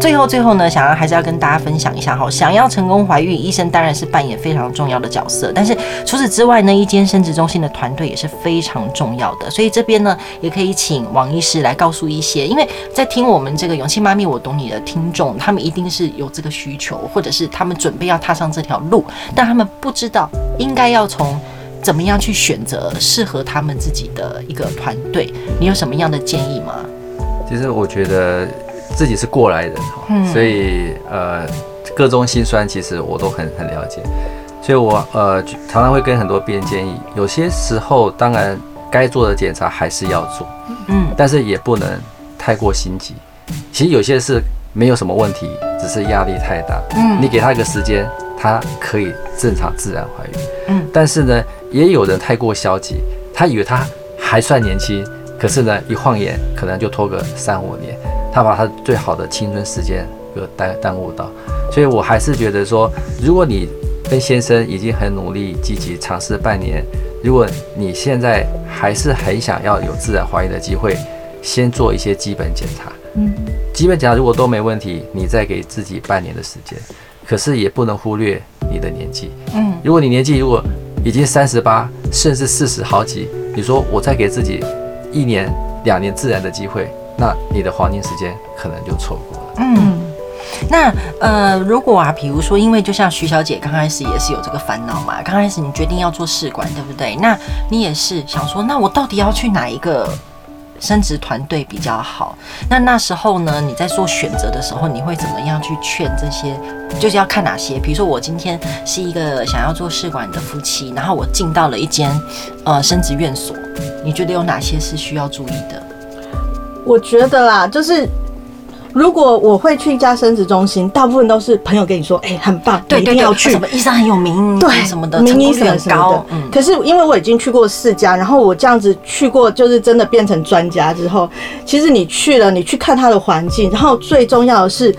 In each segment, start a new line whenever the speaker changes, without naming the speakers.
最后最后呢，想要还是要跟大家分享一下哈，想要成功怀孕，医生当然是扮演非常重要的角色，但是除此之外呢，一间生殖中心的团队也是非常重要的。所以这边呢，也可以请王医师来告诉一些，因为在听我们这个勇气妈咪我懂你的听众，他们一定是有这个需求，或者是他们准备要踏上这条路，但他们不知道应该要从怎么样去选择适合他们自己的一个团队。你有什么样的建议吗？
其实我觉得。自己是过来人哈，所以呃，各种心酸其实我都很很了解，所以我呃常常会跟很多病人建议，有些时候当然该做的检查还是要做，嗯，但是也不能太过心急。其实有些事没有什么问题，只是压力太大，嗯，你给他一个时间，他可以正常自然怀孕，嗯，但是呢，也有人太过消极，他以为他还算年轻，可是呢，一晃眼可能就拖个三五年。他把他最好的青春时间给耽耽误到，所以我还是觉得说，如果你跟先生已经很努力、积极尝试半年，如果你现在还是很想要有自然怀孕的机会，先做一些基本检查。嗯，基本检查如果都没问题，你再给自己半年的时间。可是也不能忽略你的年纪。嗯，如果你年纪如果已经三十八，甚至四十好几，你说我再给自己一年、两年自然的机会。那你的黄金时间可能就错过了。
嗯，那呃，如果啊，比如说，因为就像徐小姐刚开始也是有这个烦恼嘛，刚开始你决定要做试管，对不对？那你也是想说，那我到底要去哪一个生殖团队比较好？那那时候呢，你在做选择的时候，你会怎么样去劝这些？就是要看哪些？比如说，我今天是一个想要做试管的夫妻，然后我进到了一间呃生殖院所，你觉得有哪些是需要注意的？
我觉得啦，就是如果我会去一家生殖中心，大部分都是朋友跟你说，哎、欸，很棒，对，一定要去。
什么医生很有名，对，什么的，
名医什么什么的。嗯。可是因为我已经去过四家，然后我这样子去过，就是真的变成专家之后，其实你去了，你去看他的环境，然后最重要的是，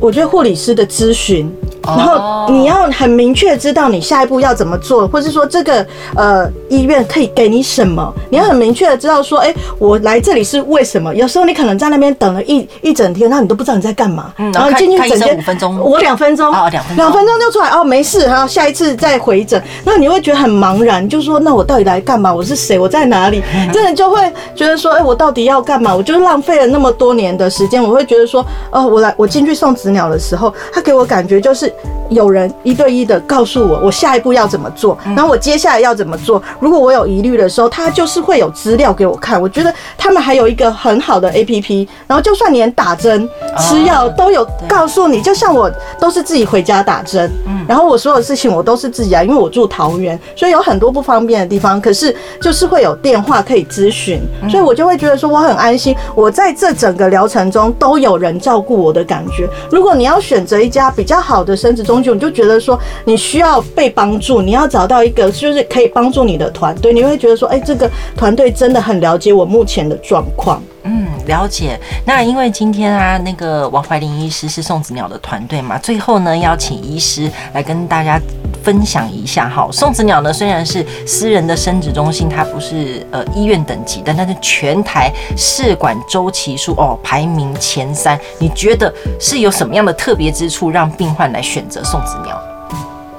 我觉得护理师的咨询。然后你要很明确知道你下一步要怎么做，或是说这个呃医院可以给你什么，你要很明确的知道说，哎，我来这里是为什么？有时候你可能在那边等了一一整天，那你都不知道你在干嘛。嗯，然后进去整间五分钟，我两分钟，哦，两分钟，两分钟就出来哦，没事，然后下一次再回诊，那你会觉得很茫然，就说那我到底来干嘛？我是谁？我在哪里？真的就会觉得说，哎，我到底要干嘛？我就浪费了那么多年的时间，我会觉得说，哦，我来我进去送子鸟的时候，他给我感觉就是。有人一对一的告诉我，我下一步要怎么做，然后我接下来要怎么做。如果我有疑虑的时候，他就是会有资料给我看。我觉得他们还有一个很好的 APP，然后就算连打针、吃药都有告诉你。就像我都是自己回家打针，然后我所有事情我都是自己啊，因为我住桃园，所以有很多不方便的地方。可是就是会有电话可以咨询，所以我就会觉得说我很安心。我在这整个疗程中都有人照顾我的感觉。如果你要选择一家比较好的生殖中心，你就觉得说你需要被帮助，你要找到一个就是可以帮助你的团队，你会觉得说，哎，这个团队真的很了解我目前的状况。
嗯，了解。那因为今天啊，那个王怀林医师是宋子鸟的团队嘛，最后呢，邀请医师来跟大家分享一下哈。送子鸟呢，虽然是私人的生殖中心，它不是呃医院等级的，但是全台试管周期数哦排名前三。你觉得是有什么样的特别之处，让病患来选择送子鸟？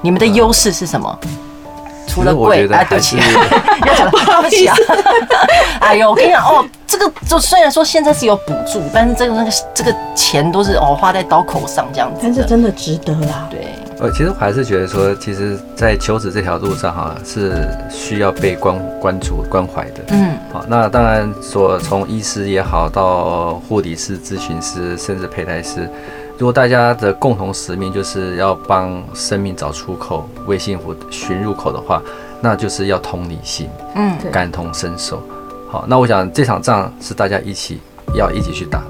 你们的优势是什么？除了贵，哎，对不起，要讲对不起啊！哎呦，我跟你讲哦，这个就虽然说现在是有补助，但是这个那个这个钱都是哦花在刀口上这样子，
但是真的值得啦。
对，
呃，其实我还是觉得说，其实，在求子这条路上哈，是需要被关关注关怀的。嗯，好，那当然说从医师也好，到护理师、咨询师，甚至胚胎师。如果大家的共同使命就是要帮生命找出口，为幸福寻入口的话，那就是要同理心，嗯，感同身受。好，那我想这场仗是大家一起要一起去打，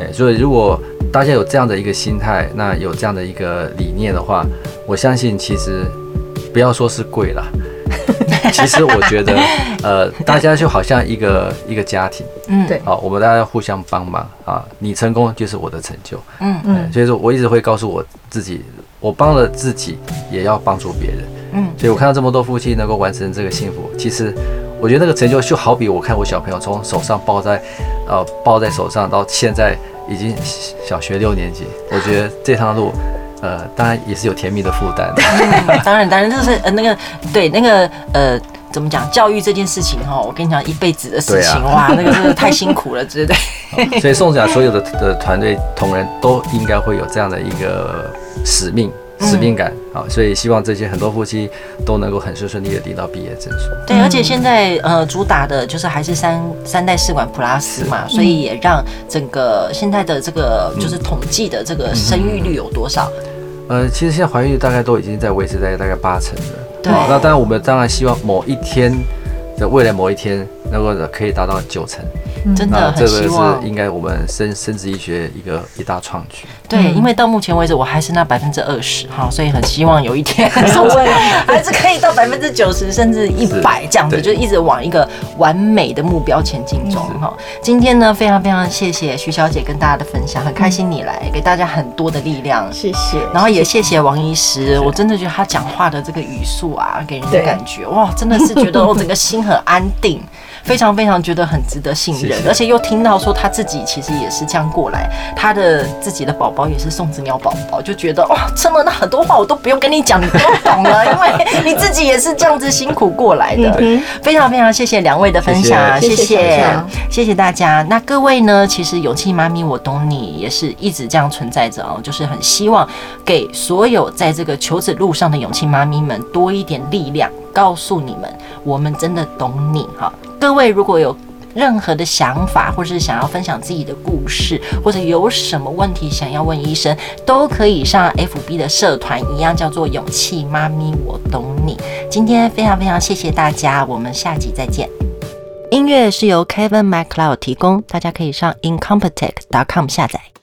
哎，所以如果大家有这样的一个心态，那有这样的一个理念的话，我相信其实不要说是贵了。其实我觉得，呃，大家就好像一个一个家庭，嗯，对，好，我们大家互相帮忙啊，你成功就是我的成就，嗯。嗯，所以说我一直会告诉我自己，我帮了自己，也要帮助别人，嗯，所以我看到这么多夫妻能够完成这个幸福，其实我觉得那个成就就好比我看我小朋友从手上抱在，呃，抱在手上到现在已经小学六年级，我觉得这趟路，呃，当然也是有甜蜜的负担。
当然，当然就是呃那个对那个呃怎么讲教育这件事情哈，我跟你讲一辈子的事情、啊、哇，那个真的太辛苦了，对不对？
所以宋子鸟所有的的团队同仁都应该会有这样的一个使命。使命感啊，所以希望这些很多夫妻都能够很顺顺利的领到毕业证书。
对，而且现在呃主打的就是还是三三代试管 Plus 嘛，所以也让整个现在的这个就是统计的这个生育率有多少？
呃，其实现在怀孕率大概都已经在维持在大概八成了。
对，
那当然我们当然希望某一天的未来某一天能够可以达到九成。
真的很希望，
这个是应该我们生生殖医学一个一大创举。
对，因为到目前为止我还是那百分之二十哈，所以很希望有一天 还是可以到百分之九十甚至一百这样子，就一直往一个完美的目标前进中哈。今天呢，非常非常谢谢徐小姐跟大家的分享，很开心你来给大家很多的力量，
谢谢。
然后也谢谢王医师，我真的觉得他讲话的这个语速啊，给人的感觉哇，真的是觉得我整个心很安定。非常非常觉得很值得信任，而且又听到说他自己其实也是这样过来，他的自己的宝宝也是送子鸟宝宝，就觉得哇，真的那很多话我都不用跟你讲，你都懂了，因为你自己也是这样子辛苦过来的。非常非常谢谢两位的分享，谢谢谢谢大家。那各位呢，其实勇气妈咪我懂你也是一直这样存在着哦，就是很希望给所有在这个求子路上的勇气妈咪们多一点力量，告诉你们，我们真的懂你哈。各位如果有任何的想法，或是想要分享自己的故事，或者有什么问题想要问医生，都可以上 FB 的社团，一样叫做“勇气妈咪我懂你”。今天非常非常谢谢大家，我们下集再见。音乐是由 Kevin MacLeod 提供，大家可以上 incompetech.com 下载。